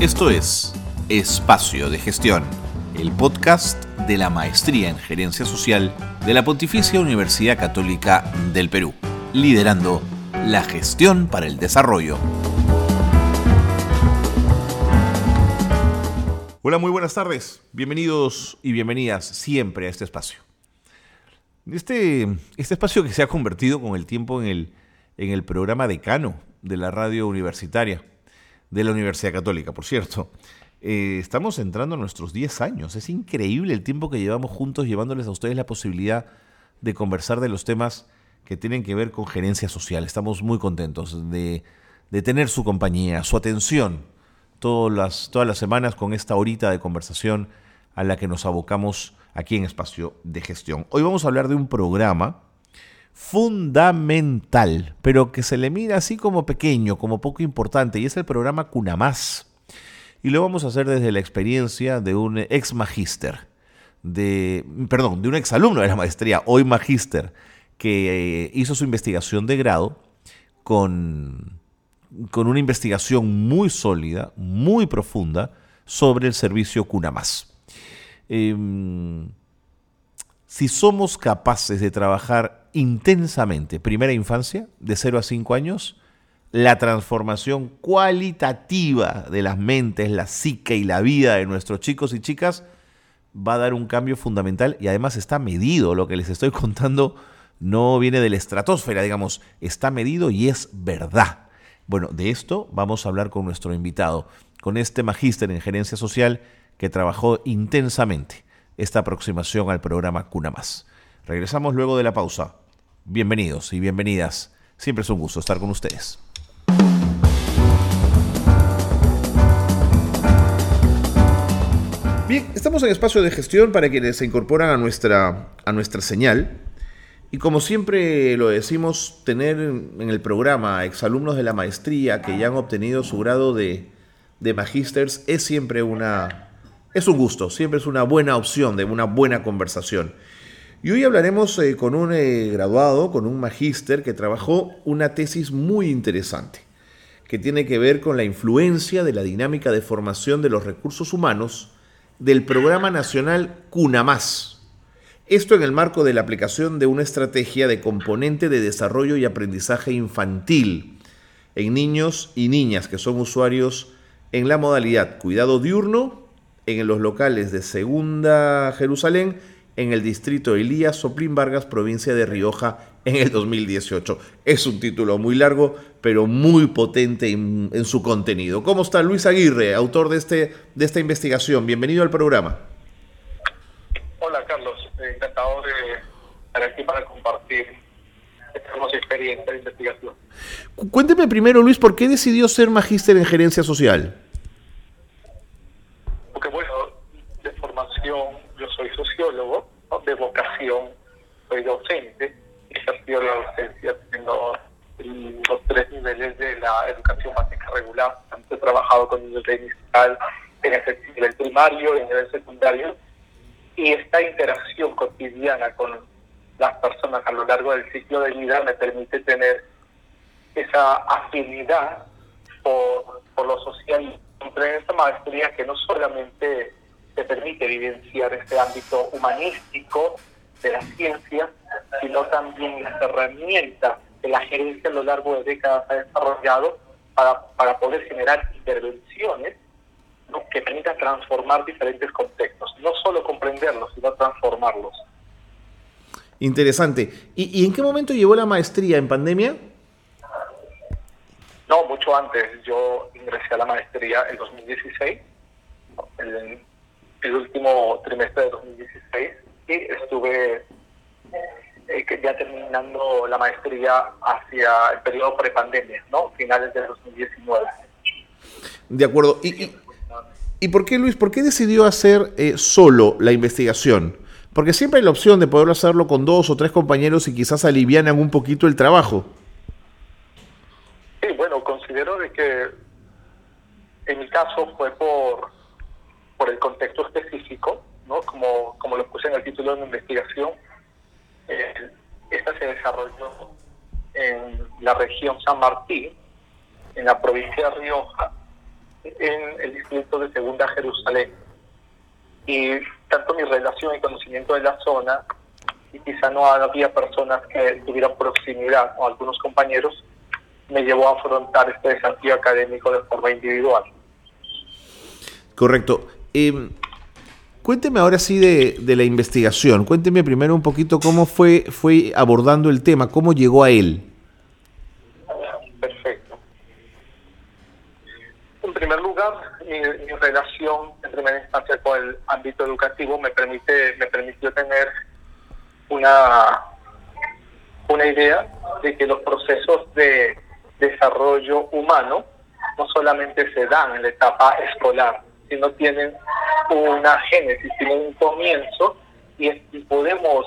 Esto es Espacio de Gestión, el podcast de la Maestría en Gerencia Social de la Pontificia Universidad Católica del Perú, liderando la gestión para el desarrollo. Hola, muy buenas tardes. Bienvenidos y bienvenidas siempre a este espacio. Este, este espacio que se ha convertido con el tiempo en el, en el programa decano de la radio universitaria de la Universidad Católica, por cierto. Eh, estamos entrando a nuestros 10 años. Es increíble el tiempo que llevamos juntos llevándoles a ustedes la posibilidad de conversar de los temas que tienen que ver con gerencia social. Estamos muy contentos de, tener su compañía, su atención todas las, todas las semanas con esta horita de conversación a la que nos abocamos aquí en Espacio de Gestión. Hoy vamos a hablar de un programa fundamental, pero que se le mira así como pequeño, como poco importante, y es el programa Cunamás. Y lo vamos a hacer desde la experiencia de un ex magíster, de, perdón, de un ex alumno de la maestría, hoy magíster, que eh, hizo su investigación de grado con, con una investigación muy sólida, muy profunda, sobre el servicio Cunamás. Em, si somos capaces de trabajar intensamente, primera infancia, de 0 a 5 años, la transformación cualitativa de las mentes, la psique y la vida de nuestros chicos y chicas va a dar un cambio fundamental y además está medido. Lo que les estoy contando no viene de la estratosfera, digamos, está medido y es verdad. Bueno, de esto vamos a hablar con nuestro invitado, con este magíster en gerencia social que trabajó intensamente esta aproximación al programa Cuna Más. Regresamos luego de la pausa. Bienvenidos y bienvenidas. Siempre es un gusto estar con ustedes. Bien, estamos en espacio de gestión para quienes se incorporan a nuestra, a nuestra señal. Y como siempre lo decimos, tener en el programa exalumnos de la maestría que ya han obtenido su grado de, de magísters es siempre una... Es un gusto, siempre es una buena opción de una buena conversación. Y hoy hablaremos eh, con un eh, graduado, con un magíster que trabajó una tesis muy interesante, que tiene que ver con la influencia de la dinámica de formación de los recursos humanos del Programa Nacional CUNAMAS. Esto en el marco de la aplicación de una estrategia de componente de desarrollo y aprendizaje infantil en niños y niñas que son usuarios en la modalidad cuidado diurno en los locales de Segunda Jerusalén en el distrito Elías Soplín Vargas, provincia de Rioja, en el 2018. Es un título muy largo, pero muy potente en, su contenido. ¿Cómo está Luis Aguirre, autor de, este, de esta investigación? Bienvenido al programa. Hola Carlos, encantado de estar aquí para compartir esta hermosa experiencia de investigación. Cuénteme primero, Luis, ¿por qué decidió ser magíster en gerencia social? Porque bueno, de formación yo soy sociólogo, de vocación, soy docente, ejercido la docencia, tengo los tres niveles de la educación básica regular, he trabajado con nivel inicial, en el nivel primario, en el secundario, y esta interacción cotidiana con las personas a lo largo del ciclo de vida me permite tener esa afinidad por, por lo social. Entré en esta maestría que no solamente te permite evidenciar este ámbito humanístico de la ciencia, sino también las herramientas que la gerencia a lo largo de décadas ha desarrollado para, para poder generar intervenciones que permitan transformar diferentes contextos, no solo comprenderlos, sino transformarlos. Interesante. ¿Y, en qué momento llevó la maestría? ¿En pandemia? No, mucho antes. Yo ingresé a la maestría en 2016. El, el último trimestre de 2016 y estuve eh, ya terminando la maestría hacia el periodo prepandemia, ¿no? Finales de 2019. De acuerdo. ¿Y, y, por qué, Luis, por qué decidió hacer eh, solo la investigación? Porque siempre hay la opción de poder hacerlo con dos o tres compañeros y quizás alivianan un poquito el trabajo. Sí, bueno, considero de que en mi caso fue por por el contexto específico, ¿no? como, como lo puse en el título de mi investigación, eh, esta se desarrolló en la región San Martín, en la provincia de Rioja, en el distrito de Segunda Jerusalén. Y tanto mi relación y conocimiento de la zona, y quizá no había personas que tuvieran proximidad o algunos compañeros, me llevó a afrontar este desafío académico de forma individual. Correcto. Eh, cuénteme ahora sí de, la investigación. Cuénteme primero un poquito cómo fue, fue abordando el tema, cómo llegó a él. Perfecto. En primer lugar, mi, mi relación en primera instancia con el ámbito educativo me permite me permitió tener una una idea de que los procesos de desarrollo humano no solamente se dan en la etapa escolar, sino tienen una génesis, tienen un comienzo y, y podemos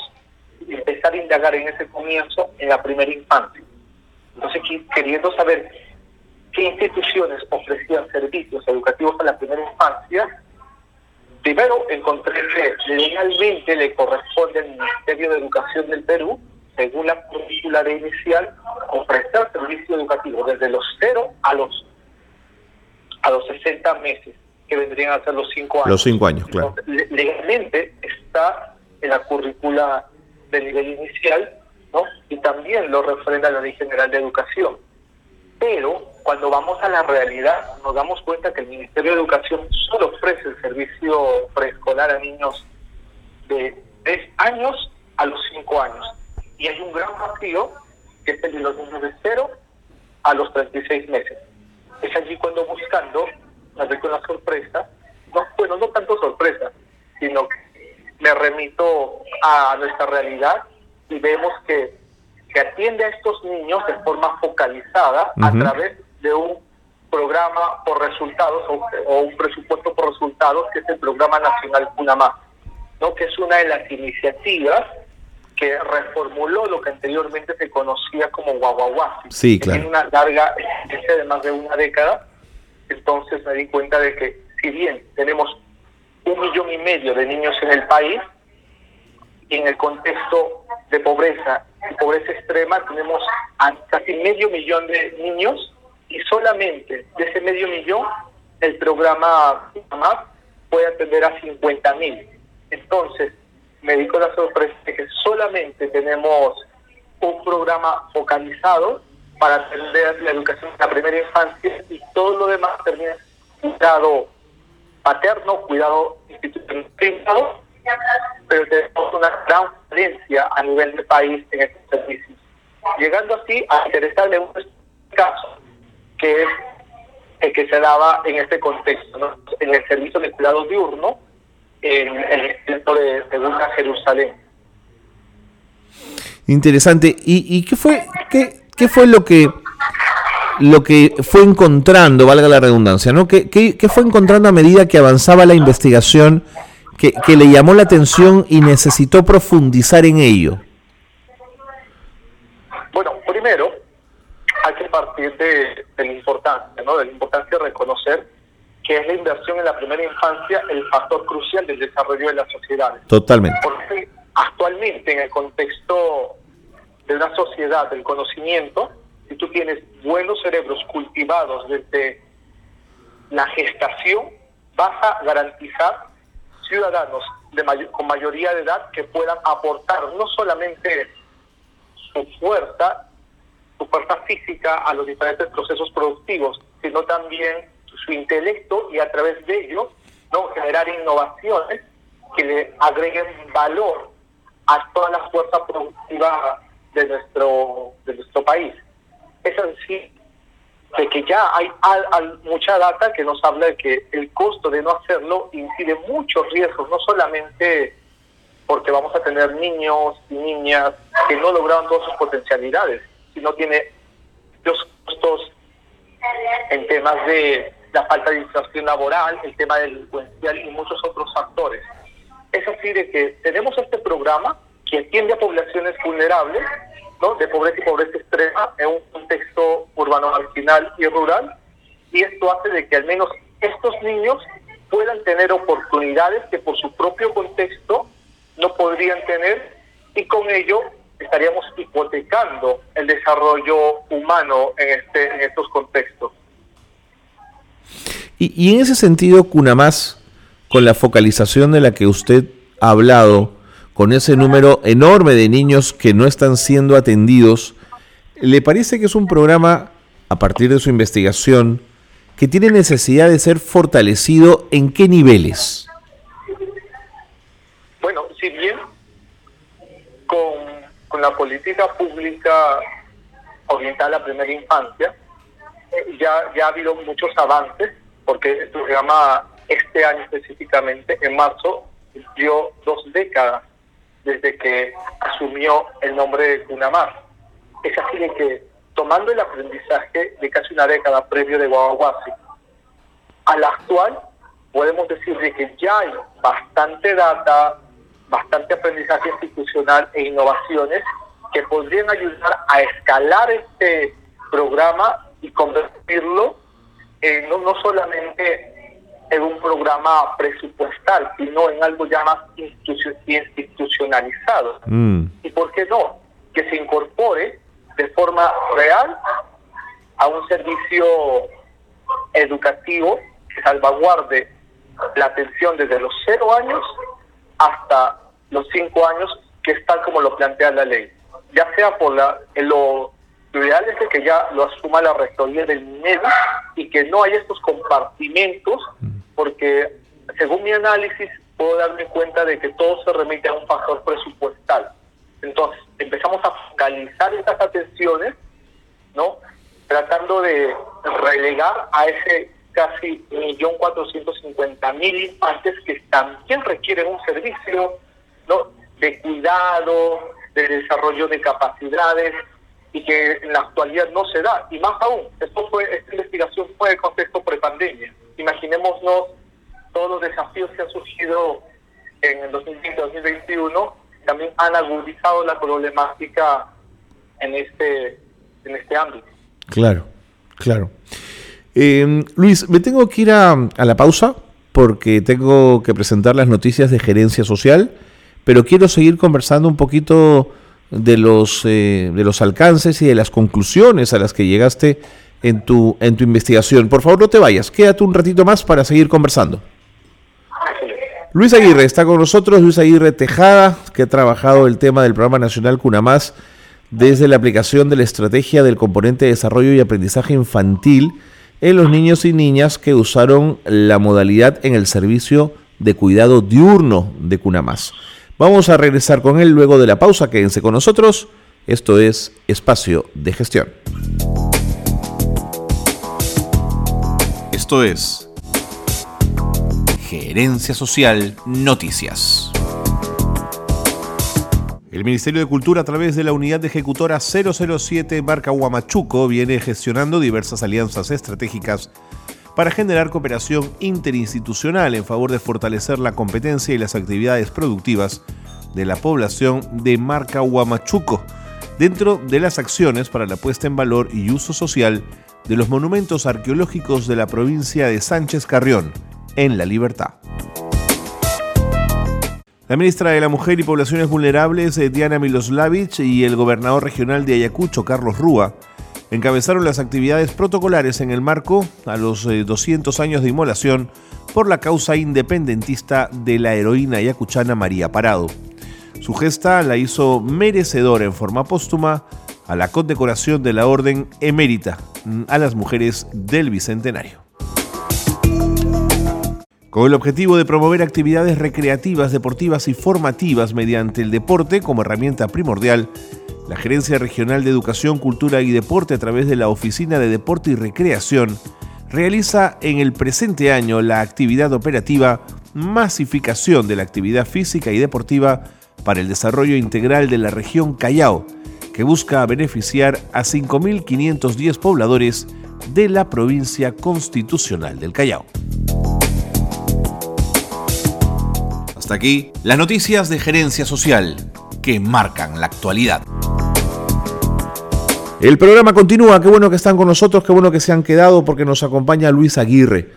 empezar a indagar en ese comienzo en la primera infancia. Entonces, queriendo saber qué instituciones ofrecían servicios educativos a la primera infancia, primero encontré que legalmente le corresponde al Ministerio de Educación del Perú según la currícula de inicial, ofrecer servicio educativo desde los 0 a los a los 60 meses, que vendrían a ser los 5 años. Los 5 años, claro. Entonces, legalmente está en la currícula del nivel inicial, ¿no? Y también lo refrenda la Ley General de Educación. Pero cuando vamos a la realidad, nos damos cuenta que el Ministerio de Educación solo ofrece el servicio preescolar a niños de 3 años a los 5 años y hay un gran vacío que es el de los niños de 0 a los 36 meses. Es allí cuando buscando, doy con la sorpresa, no, bueno, no tanto sorpresa, sino que me remito a nuestra realidad y vemos que, que atiende a estos niños de forma focalizada uh -huh. a través de un programa por resultados o, o, un presupuesto por resultados, que es el Programa Nacional Cunamá, ¿no? que es una de las iniciativas que reformuló lo que anteriormente se conocía como guaguaguasi. Sí, claro. Tiene una larga experiencia de más de una década. Entonces me di cuenta de que si bien tenemos un millón y medio de niños en el país, en el contexto de pobreza y pobreza extrema tenemos casi medio millón de niños y solamente de ese medio millón el programa MAP puede atender a 50 mil. Entonces, me di con la sorpresa de que solamente tenemos un programa focalizado para atender la educación de la primera infancia y todo lo demás termina cuidado paterno, cuidado institucional, pero tenemos una gran diferencia a nivel de país en estos servicios. Llegando así a interesarle un caso que es el que se daba en este contexto, ¿no? en el servicio de cuidado diurno, en el centro de Segunda Jerusalén. Interesante. ¿Y, y qué fue qué, qué fue lo que lo que fue encontrando, valga la redundancia, ¿no? ¿Qué, qué, qué fue encontrando a medida que avanzaba la investigación que, que, le llamó la atención y necesitó profundizar en ello? Bueno, primero hay que partir de, de la importancia, ¿no? De la importancia de reconocer que es la inversión en la primera infancia el factor crucial del desarrollo de las sociedades. Totalmente. Porque actualmente en el contexto de una sociedad del conocimiento, si tú tienes buenos cerebros cultivados desde la gestación, vas a garantizar ciudadanos de mayor, con mayoría de edad que puedan aportar no solamente su fuerza, su fuerza física a los diferentes procesos productivos, sino también su intelecto y a través de ello no generar innovaciones que le agreguen valor a toda la fuerza productiva de nuestro de nuestro país. Es así de que ya hay al, al, mucha data que nos habla de que el costo de no hacerlo incide muchos riesgos, no solamente porque vamos a tener niños y niñas que no lograron todas sus potencialidades, sino tiene los costos en temas de la falta de inflación laboral, el tema delincuencial y muchos otros factores. Es así de que tenemos este programa que atiende a poblaciones vulnerables, ¿no? de pobreza y pobreza extrema, en un contexto urbano marginal y rural, y esto hace de que al menos estos niños puedan tener oportunidades que por su propio contexto no podrían tener, y con ello estaríamos hipotecando el desarrollo humano en, este, en estos contextos. Y, en ese sentido, Cunamás, con la focalización de la que usted ha hablado, con ese número enorme de niños que no están siendo atendidos, ¿le parece que es un programa, a partir de su investigación, que tiene necesidad de ser fortalecido en qué niveles? Bueno, si bien con, con la política pública orientada a la primera infancia, eh, ya, ya ha habido muchos avances porque el programa este año específicamente, en marzo, cumplió dos décadas desde que asumió el nombre de Cunamar. Es así de que, tomando el aprendizaje de casi una década previo de Guaguasi, a la actual, podemos decir de que ya hay bastante data, bastante aprendizaje institucional e innovaciones que podrían ayudar a escalar este programa y convertirlo no, no solamente en un programa presupuestal, sino en algo ya más institucionalizado. Mm. ¿Y por qué no? Que se incorpore de forma real a un servicio educativo que salvaguarde la atención desde los cero años hasta los cinco años, que es tal como lo plantea la ley. Ya sea por la, lo lo ideal es que ya lo asuma la rectoría del MEDI y que no haya estos compartimentos, porque según mi análisis puedo darme cuenta de que todo se remite a un factor presupuestal. Entonces, empezamos a focalizar estas atenciones, ¿no? Tratando de relegar a ese casi 1.450.000 infantes que también requieren un servicio, ¿no? De cuidado, de desarrollo de capacidades, y que en la actualidad no se da. Y más aún, esto fue, esta investigación fue de contexto prepandemia. Imaginémonos todos los desafíos que han surgido en el 2020-2021, también han agudizado la problemática en este, en este ámbito. Claro, claro. Eh, Luis, me tengo que ir a, a la pausa porque tengo que presentar las noticias de gerencia social, pero quiero seguir conversando un poquito de los, eh, de los alcances y de las conclusiones a las que llegaste en tu, en tu investigación. Por favor, no te vayas, quédate un ratito más para seguir conversando. Luis Aguirre está con nosotros, Luis Aguirre Tejada, que ha trabajado el tema del Programa Nacional CUNAMás desde la aplicación de la estrategia del componente de desarrollo y aprendizaje infantil en los niños y niñas que usaron la modalidad en el servicio de cuidado diurno de CUNAMás. Vamos a regresar con él luego de la pausa. Quédense con nosotros. Esto es Espacio de Gestión. Esto es Gerencia Social Noticias. El Ministerio de Cultura a través de la Unidad Ejecutora 007 Barca Huamachuco viene gestionando diversas alianzas estratégicas para generar cooperación interinstitucional en favor de fortalecer la competencia y las actividades productivas de la población de Marca Huamachuco, dentro de las acciones para la puesta en valor y uso social de los monumentos arqueológicos de la provincia de Sánchez Carrión, en La Libertad. La ministra de la Mujer y Poblaciones Vulnerables, eh, Diana Miloslavich, y el gobernador regional de Ayacucho, Carlos Rúa, encabezaron las actividades protocolares en el marco a los 200 eh, años de inmolación por la causa independentista de la heroína ayacuchana María Parado. Su gesta la hizo merecedora en forma póstuma a la condecoración de la Orden Emérita mm, a las mujeres del Bicentenario. Con el objetivo de promover actividades recreativas, deportivas y formativas mediante el deporte como herramienta primordial, la Gerencia Regional de Educación, Cultura y Deporte a través de la Oficina de Deporte y Recreación realiza en el presente año la actividad operativa Masificación de la Actividad Física y Deportiva para el Desarrollo Integral de la región Callao, que busca beneficiar a 5.510 pobladores de la provincia constitucional del Callao. Hasta aquí las noticias de gerencia social que marcan la actualidad. El programa continúa, qué bueno que están con nosotros, qué bueno que se han quedado porque nos acompaña Luis Aguirre.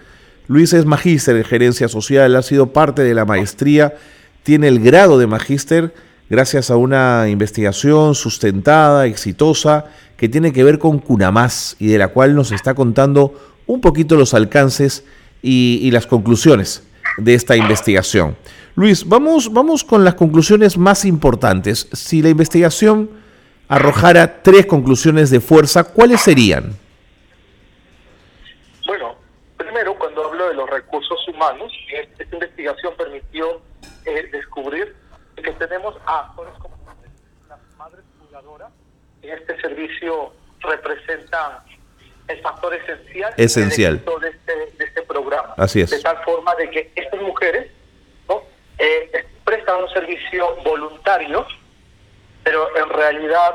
Luis es magíster en gerencia social, ha sido parte de la maestría, tiene el grado de magíster gracias a una investigación sustentada, exitosa, que tiene que ver con Cunamás y de la cual nos está contando un poquito los alcances y, las conclusiones de esta investigación. Luis, vamos, vamos con las conclusiones más importantes. Si la investigación arrojara tres conclusiones de fuerza, ¿cuáles serían? Bueno, primero, cuando hablo de los recursos humanos, esta investigación permitió eh, descubrir que tenemos a como las madres cuidadoras en este servicio representan el factor esencial, esencial. De, este, de este programa. Así es. De tal forma de que estas mujeres ¿no? Eh, prestan un servicio voluntario, pero en realidad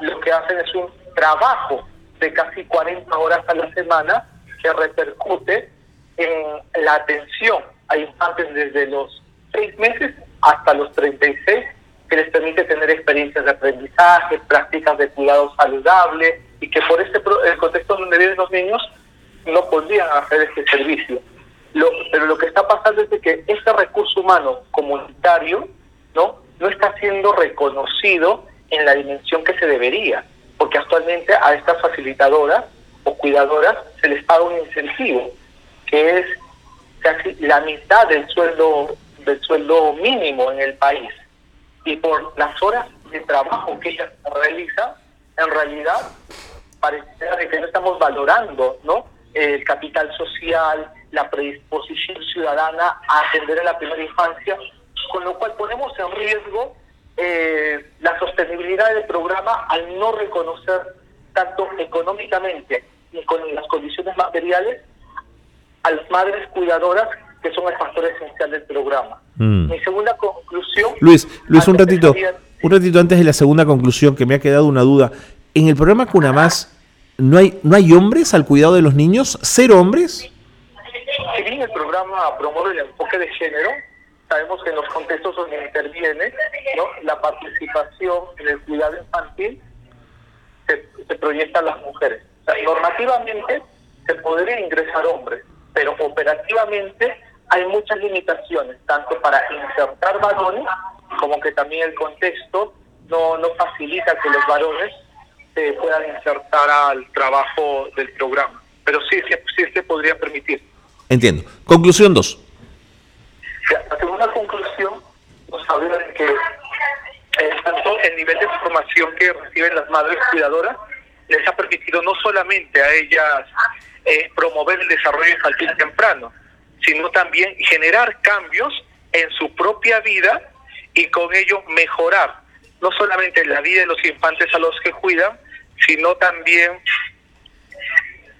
lo que hacen es un trabajo de casi 40 horas a la semana que repercute en la atención a infantes desde los 6 meses hasta los 36 que les permite tener experiencias de aprendizaje, prácticas de cuidado saludable y que por este el contexto donde viven los niños no podrían hacer este servicio. Lo, pero lo que está pasando es que este recurso humano comunitario no no está siendo reconocido en la dimensión que se debería, porque actualmente a estas facilitadoras o cuidadoras se les paga un incentivo que es casi la mitad del sueldo del sueldo mínimo en el país y por las horas de trabajo que ellas realizan, en realidad parece que no estamos valorando ¿no? el capital social, la predisposición ciudadana a atender a la primera infancia, con lo cual ponemos en riesgo eh, la sostenibilidad del programa al no reconocer tanto económicamente y con las condiciones materiales a las madres cuidadoras que son el factor esencial del programa. Mm. Mi segunda conclusión... Luis, Luis un ratito, un ratito antes de la segunda conclusión, que me ha quedado una duda. En el programa Cunamás, ¿no hay, ¿no hay hombres al cuidado de los niños? ¿Cero hombres? Si bien el programa promueve el enfoque de género, sabemos que en los contextos donde interviene ¿no? la participación en el cuidado infantil se, proyecta a las mujeres. normativamente se podría ingresar hombres, pero operativamente hay muchas limitaciones, tanto para insertar varones, como que también el contexto no, no facilita que los varones se puedan insertar al trabajo del programa. Pero sí, sí, sí se podría permitir. Entiendo. Conclusión 2. La segunda conclusión nos que eh, tanto el nivel de formación que reciben las madres cuidadoras les ha permitido no solamente a ellas eh, promover el desarrollo infantil temprano, sino también generar cambios en su propia vida y con ello mejorar no solamente la vida de los infantes a los que cuidan, sino también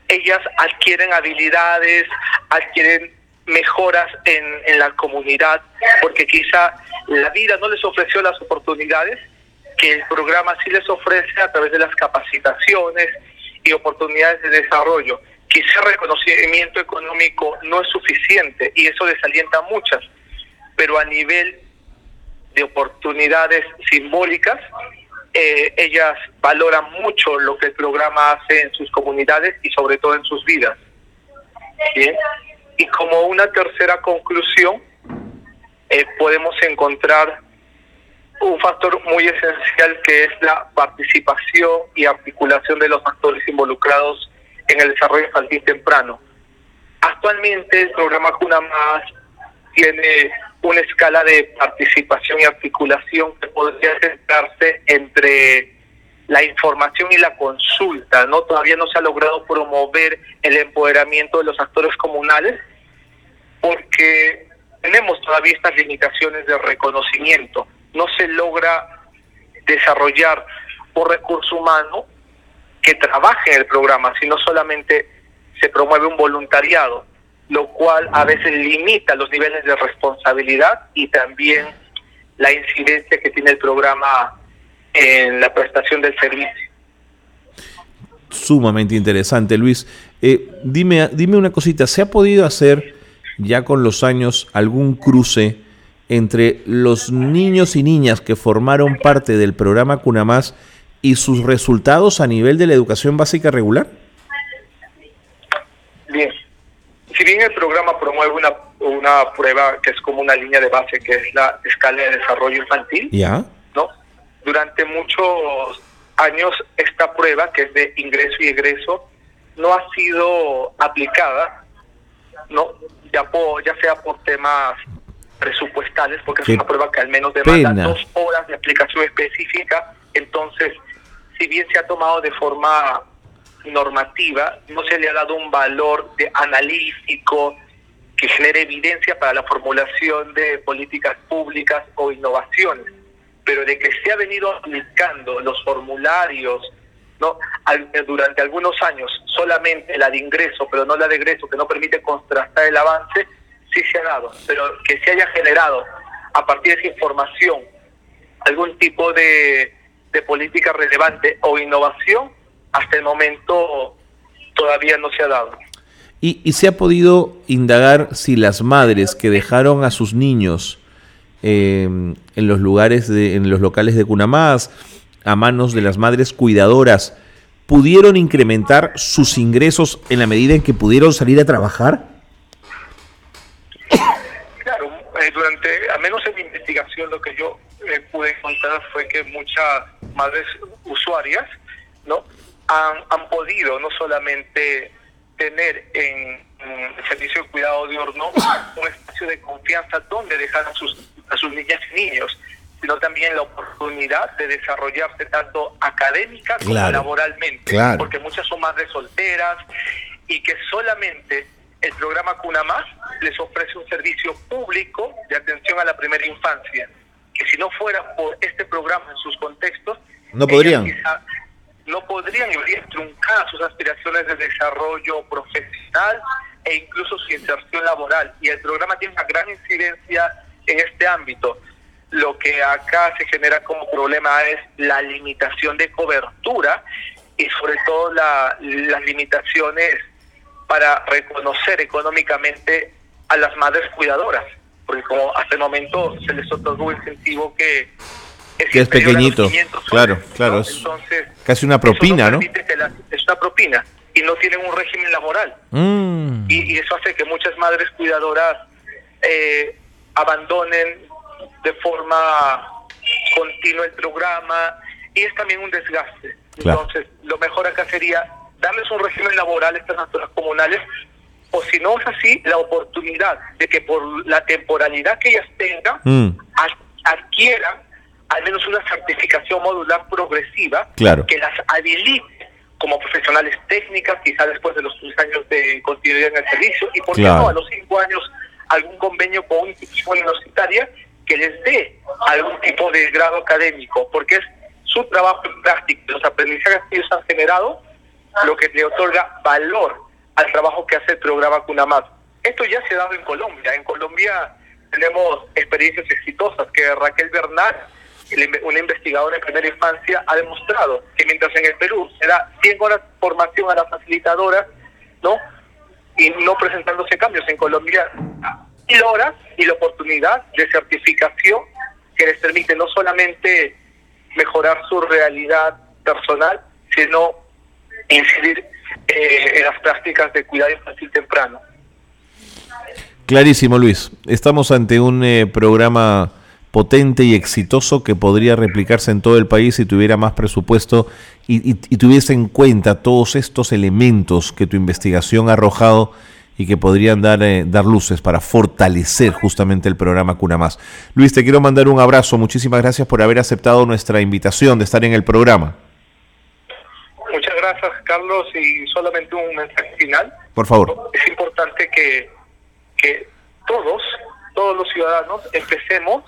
ellas adquieren habilidades, adquieren mejoras en, en la comunidad, porque quizá la vida no les ofreció las oportunidades que el programa sí les ofrece a través de las capacitaciones y oportunidades de desarrollo quizá reconocimiento económico no es suficiente y eso desalienta a muchas, pero a nivel de oportunidades simbólicas, eh, ellas valoran mucho lo que el programa hace en sus comunidades y sobre todo en sus vidas. Y como una tercera conclusión, eh, podemos encontrar un factor muy esencial que es la participación y articulación de los actores involucrados en el desarrollo infantil temprano. Actualmente el programa Cuna Más tiene una escala de participación y articulación que podría centrarse entre la información y la consulta, ¿no? Todavía no se ha logrado promover el empoderamiento de los actores comunales porque tenemos todavía estas limitaciones de reconocimiento. No se logra desarrollar un recurso humano que trabaje en el programa, sino solamente se promueve un voluntariado, lo cual a veces limita los niveles de responsabilidad y también la incidencia que tiene el programa en la prestación del servicio. Sumamente interesante, Luis. Eh, dime, dime una cosita, ¿se ha podido hacer ya con los años algún cruce entre los niños y niñas que formaron parte del programa Cunamás y sus resultados a nivel de la educación básica regular? Bien. Si bien el programa promueve una, una prueba que es como una línea de base, que es la escala de desarrollo infantil, ¿Ya? ¿no? Durante muchos años esta prueba, que es de ingreso y egreso, no ha sido aplicada no ya, ya sea por temas presupuestales, porque es una prueba que al menos demanda dos horas de aplicación específica, entonces, si bien se ha tomado de forma normativa, no se le ha dado un valor de analítico que genere evidencia para la formulación de políticas públicas o innovaciones, pero de que se ha venido aplicando los formularios no durante algunos años solamente la de ingreso, pero no la de egreso, que no permite contrastar el avance, sí se ha dado, pero que se haya generado a partir de esa información algún tipo de, de política relevante o innovación, hasta el momento todavía no se ha dado. ¿Y, y se ha podido indagar si las madres que dejaron a sus niños eh, en los lugares, de, en los locales de Cunamás, a manos de las madres cuidadoras, pudieron incrementar sus ingresos en la medida en que pudieron salir a trabajar? Claro, eh, durante, al menos en mi investigación, lo que yo eh, pude encontrar fue que muchas madres usuarias no han, podido no solamente tener en, el servicio de cuidado de horno un espacio de confianza donde dejar a sus, a sus niñas y niños, sino también la oportunidad de desarrollarse tanto académica como laboralmente, porque muchas son madres solteras y que solamente el programa Cuna Más les ofrece un servicio público de atención a la primera infancia, que si no fuera por este programa en sus contextos, no podrían no podrían y verían truncar sus aspiraciones de desarrollo profesional e incluso su inserción laboral. Y el programa tiene una gran incidencia en este ámbito. Lo que acá se genera como problema es la limitación de cobertura y sobre todo la, las limitaciones para reconocer económicamente a las madres cuidadoras, porque como hasta el momento se les otorgó un incentivo que es que es pequeñito, claro, claro, es casi una propina, ¿no? es una propina y no tienen un régimen laboral. Mm. Y, eso hace que muchas madres cuidadoras eh, abandonen de forma continua el programa y es también un desgaste. Entonces, lo mejor acá sería darles un régimen laboral a estas naturas comunales o si no es así, la oportunidad de que por la temporalidad que ellas tengan, mm. adquieran al menos una certificación modular progresiva que las habilite como profesionales técnicas, quizá después de los tres años de continuidad en el servicio, y por qué no a los cinco años algún convenio con una institución universitaria que les dé algún tipo de grado académico, porque es su trabajo en práctica, los aprendizajes que ellos han generado, lo que le otorga valor al trabajo que hace el programa CUNAMAT. Esto ya se ha dado en Colombia. En Colombia tenemos experiencias exitosas que Raquel Bernal una investigadora en primera infancia ha demostrado que mientras en el Perú se da 100 horas de formación a las facilitadoras, ¿no? Y no presentándose cambios en Colombia, mil horas y la oportunidad de certificación que les permite no solamente mejorar su realidad personal, sino incidir eh, en las prácticas de cuidado infantil temprano. Clarísimo, Luis. Estamos ante un eh, programa potente y exitoso que podría replicarse en todo el país si tuviera más presupuesto y, tuviese en cuenta todos estos elementos que tu investigación ha arrojado y que podrían dar, eh, dar luces para fortalecer justamente el programa Cuna Más. Luis, te quiero mandar un abrazo. Muchísimas gracias por haber aceptado nuestra invitación de estar en el programa. Muchas gracias, Carlos. Y solamente un mensaje final. Por favor. Es importante que, que todos, todos los ciudadanos, empecemos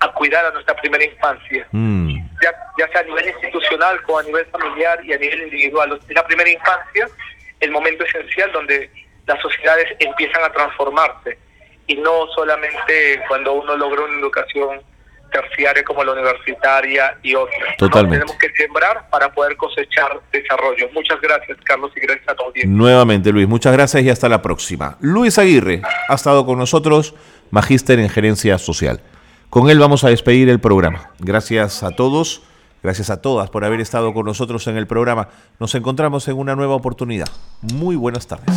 a cuidar a nuestra primera infancia, mm. ya, ya sea a nivel institucional como a nivel familiar y a nivel individual. En la primera infancia, el momento esencial donde las sociedades empiezan a transformarse y no solamente cuando uno logra una educación terciaria como la universitaria y otras. Totalmente. tenemos que sembrar para poder cosechar desarrollo. Muchas gracias, Carlos, y gracias a todos. Nuevamente, Luis, muchas gracias y hasta la próxima. Luis Aguirre ha estado con nosotros, magíster en gerencia social. Con él vamos a despedir el programa. Gracias a todos, gracias a todas por haber estado con nosotros en el programa. Nos encontramos en una nueva oportunidad. Muy buenas tardes.